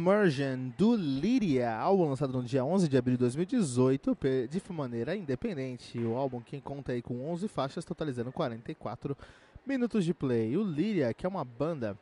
Immersion do Lyria, álbum lançado no dia 11 de abril de 2018 de maneira independente. O álbum que conta aí com 11 faixas, totalizando 44 minutos de play. O Lyria, que é uma banda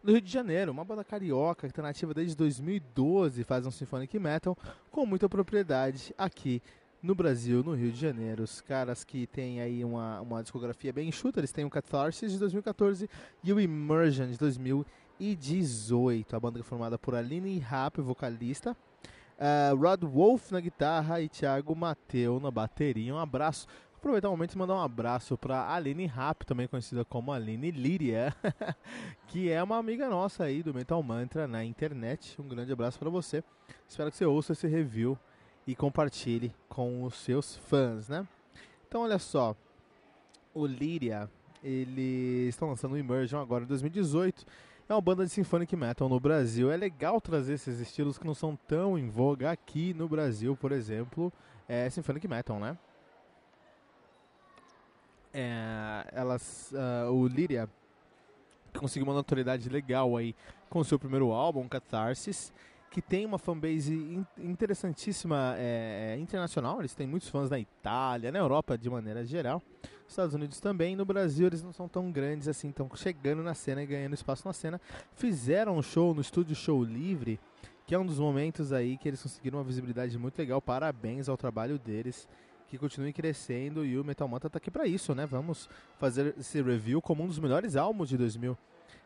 do Rio de Janeiro, uma banda carioca que está nativa desde 2012, faz um symphonic metal com muita propriedade aqui no Brasil, no Rio de Janeiro. Os caras que têm aí uma, uma discografia bem enxuta, eles têm o Catharsis de 2014 e o Immersion de 2015 2018. A banda é formada por Aline Rapp, vocalista, uh, Rod Wolf na guitarra e Thiago Mateu na bateria. Um abraço. Aproveitar o momento e mandar um abraço para Aline Rapp, também conhecida como Aline Líria, que é uma amiga nossa aí do Metal Mantra na internet. Um grande abraço para você. Espero que você ouça esse review e compartilhe com os seus fãs, né? Então, olha só. O Líria, eles estão lançando o Immersion agora em 2018 é uma banda de symphonic metal no Brasil. É legal trazer esses estilos que não são tão em voga aqui no Brasil, por exemplo, é symphonic metal, né? É, elas, uh, o Lyria conseguiu uma notoriedade legal aí com seu primeiro álbum, Catharsis, que tem uma fanbase in interessantíssima é, é, internacional. Eles têm muitos fãs na Itália, na Europa de maneira geral. Estados Unidos também. No Brasil eles não são tão grandes assim, estão chegando na cena e ganhando espaço na cena. Fizeram um show no estúdio Show Livre, que é um dos momentos aí que eles conseguiram uma visibilidade muito legal. Parabéns ao trabalho deles. Que continue crescendo e o Metal Manta tá aqui para isso, né? Vamos fazer esse review como um dos melhores álbuns de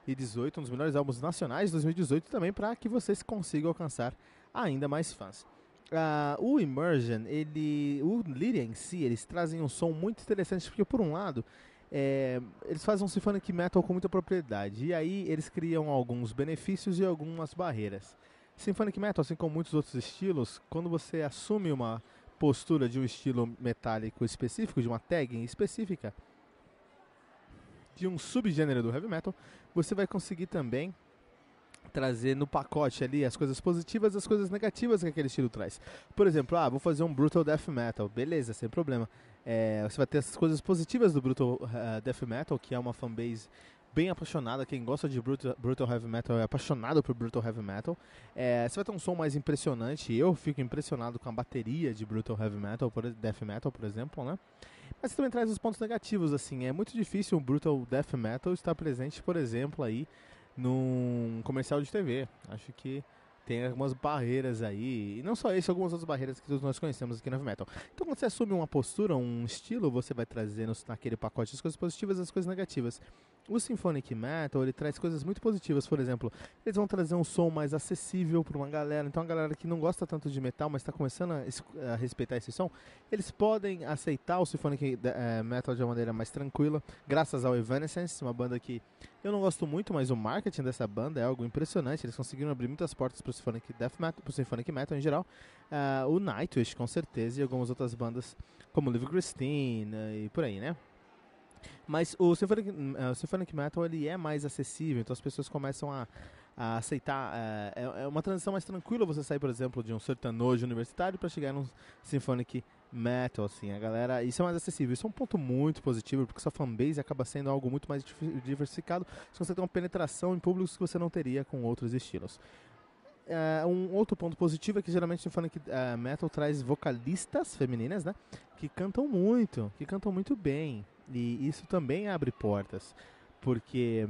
2018, um dos melhores álbuns nacionais de 2018 também para que vocês consigam alcançar ainda mais fãs. Uh, o Immersion, ele, o Lyria em si, eles trazem um som muito interessante, porque por um lado, é, eles fazem um symphonic metal com muita propriedade, e aí eles criam alguns benefícios e algumas barreiras. Symphonic metal, assim como muitos outros estilos, quando você assume uma postura de um estilo metálico específico, de uma tag específica, de um subgênero do heavy metal, você vai conseguir também trazer no pacote ali as coisas positivas e as coisas negativas que aquele estilo traz. Por exemplo, ah, vou fazer um Brutal Death Metal, beleza, sem problema. É, você vai ter as coisas positivas do Brutal uh, Death Metal, que é uma fanbase bem apaixonada. Quem gosta de brutal, brutal, Heavy Metal é apaixonado por Brutal Heavy Metal. É, você vai ter um som mais impressionante. Eu fico impressionado com a bateria de Brutal Heavy Metal, por, Death Metal, por exemplo, né? Mas também traz os pontos negativos, assim. É muito difícil um Brutal Death Metal estar presente, por exemplo, aí num comercial de TV. Acho que tem algumas barreiras aí, e não só isso, algumas outras barreiras que todos nós conhecemos aqui no Heavy Metal. Então, quando você assume uma postura, um estilo, você vai trazendo naquele pacote as coisas positivas e as coisas negativas. O Symphonic Metal, ele traz coisas muito positivas, por exemplo, eles vão trazer um som mais acessível para uma galera, então a galera que não gosta tanto de metal, mas está começando a, a, respeitar esse som, eles podem aceitar o Symphonic uh, Metal de uma maneira mais tranquila, graças ao Evanescence, uma banda que eu não gosto muito, mas o marketing dessa banda é algo impressionante, eles conseguiram abrir muitas portas para o Symphonic Death Metal, para Symphonic Metal em geral, uh, o Nightwish com certeza, e algumas outras bandas como Live Christine e por aí, né? Mas o Symphonic, uh, o Symphonic Metal ele é mais acessível, então as pessoas começam a, a aceitar. É, é, é uma transição mais tranquila você sair, por exemplo, de um sertanojo universitário para chegar num symphonic metal, assim, a galera, isso é mais acessível. Isso é um ponto muito positivo, porque sua fanbase acaba sendo algo muito mais diversificado, você tem uma penetração em públicos que você não teria com outros estilos. Uh, um outro ponto positivo é que geralmente Symphonic uh, Metal traz vocalistas femininas, né? Que cantam muito, que cantam muito bem. E isso também abre portas. Porque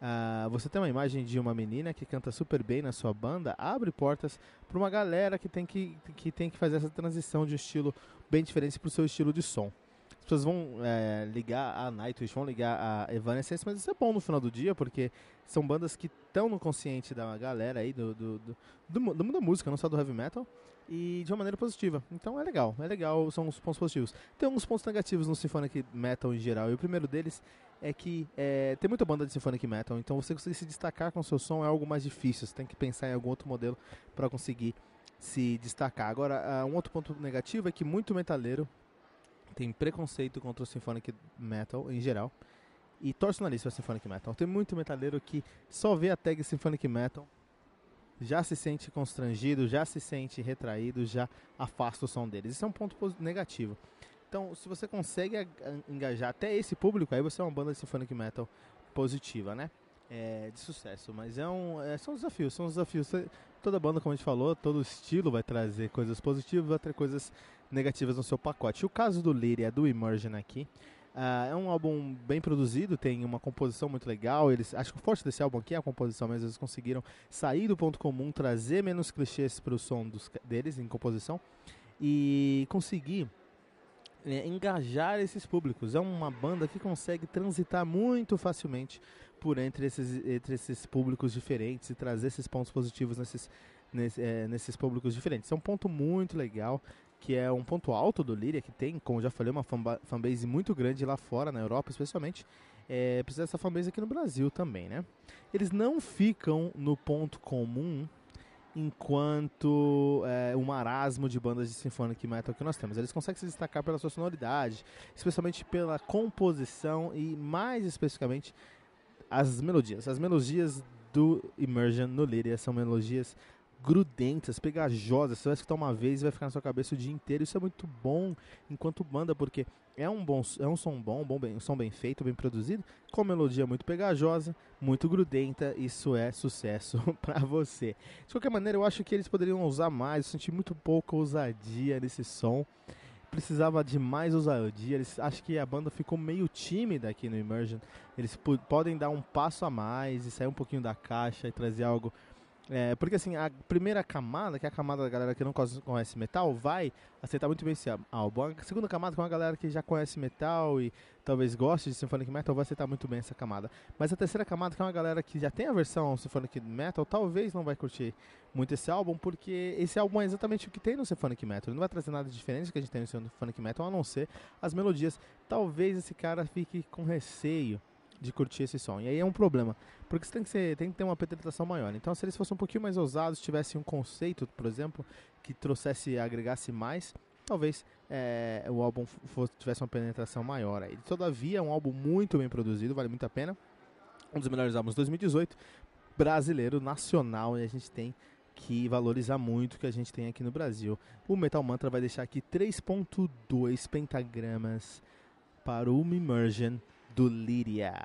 uh, você tem uma imagem de uma menina que canta super bem na sua banda, abre portas para uma galera que tem que, que tem que fazer essa transição de estilo bem diferente para o seu estilo de som pessoas vão é, ligar a Nightwish, vão ligar a Evanescence, mas isso é bom no final do dia, porque são bandas que estão no consciente da galera aí, do, do, do, do, mundo da música, não só do heavy metal, e de uma maneira positiva. Então é legal, é legal, são os pontos positivos. Tem alguns pontos negativos no Symphonic Metal em geral, e o primeiro deles é que é, tem muita banda de Symphonic Metal, então você conseguir se destacar com o seu som é algo mais difícil, você tem que pensar em algum outro modelo para conseguir se destacar. Agora, uh, um outro ponto negativo é que muito metaleiro tem preconceito contra o symphonic metal em geral e torce nariz para symphonic metal. Tem muito metaleiro que só vê a tag symphonic metal já se sente constrangido, já se sente retraído, já afasta o som deles. Isso é um ponto negativo. Então, se você consegue engajar até esse público, aí você é uma banda de symphonic metal positiva, né? É, de sucesso, mas é um, é, são desafios, são desafios. Toda banda, como a gente falou, todo estilo vai trazer coisas positivas, vai ter coisas negativas no seu pacote. O caso do Lyria, do Immersion aqui, uh, é um álbum bem produzido, tem uma composição muito legal. Eles, acho que o forte desse álbum aqui é a composição, mas eles conseguiram sair do ponto comum, trazer menos clichês para o som dos, deles em composição e conseguir é, engajar esses públicos. É uma banda que consegue transitar muito facilmente por entre esses, entre esses públicos diferentes e trazer esses pontos positivos nesses, nesse, é, nesses públicos diferentes. É um ponto muito legal que é um ponto alto do Lyria, que tem, como já falei, uma fanbase muito grande lá fora, na Europa especialmente. É, precisa dessa fanbase aqui no Brasil também, né? Eles não ficam no ponto comum enquanto é, o marasmo de bandas de symphonic metal que nós temos. Eles conseguem se destacar pela sua sonoridade, especialmente pela composição e mais especificamente as melodias. As melodias do Immersion no Lyria são melodias grudentas, pegajosas. Você vai escutar uma vez e vai ficar na sua cabeça o dia inteiro. Isso é muito bom enquanto banda, porque é um bom, é um som bom, bom bem, um som bem feito, bem produzido, com melodia muito pegajosa, muito grudenta. Isso é sucesso para você. De qualquer maneira, eu acho que eles poderiam usar mais. Eu senti muito pouca ousadia nesse som. Precisava de mais ousadia. Eles, acho que a banda ficou meio tímida aqui no Immersion. Eles podem dar um passo a mais e sair um pouquinho da caixa e trazer algo é, porque assim, a primeira camada, que é a camada da galera que não conhece metal, vai aceitar muito bem esse álbum. A segunda camada, que é uma galera que já conhece metal e talvez goste de Symphonic Metal, vai aceitar muito bem essa camada. Mas a terceira camada, que é uma galera que já tem a versão Symphonic Metal, talvez não vai curtir muito esse álbum, porque esse álbum é exatamente o que tem no Symphonic Metal. Ele não vai trazer nada diferente do que a gente tem no Symphonic Metal, a não ser as melodias. Talvez esse cara fique com receio de curtir esse som. E aí é um problema, porque você tem que, ser, tem que ter uma penetração maior. Então, se eles fossem um pouquinho mais ousados, tivessem um conceito, por exemplo, que trouxesse, agregasse mais, talvez é, o álbum fosse, tivesse uma penetração maior. Aí. Todavia, é um álbum muito bem produzido, vale muito a pena. Um dos melhores álbuns de 2018, brasileiro, nacional, e a gente tem que valorizar muito o que a gente tem aqui no Brasil. O Metal Mantra vai deixar aqui 3.2 pentagramas para o Immersion do Líria.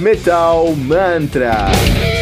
Metal Mantra.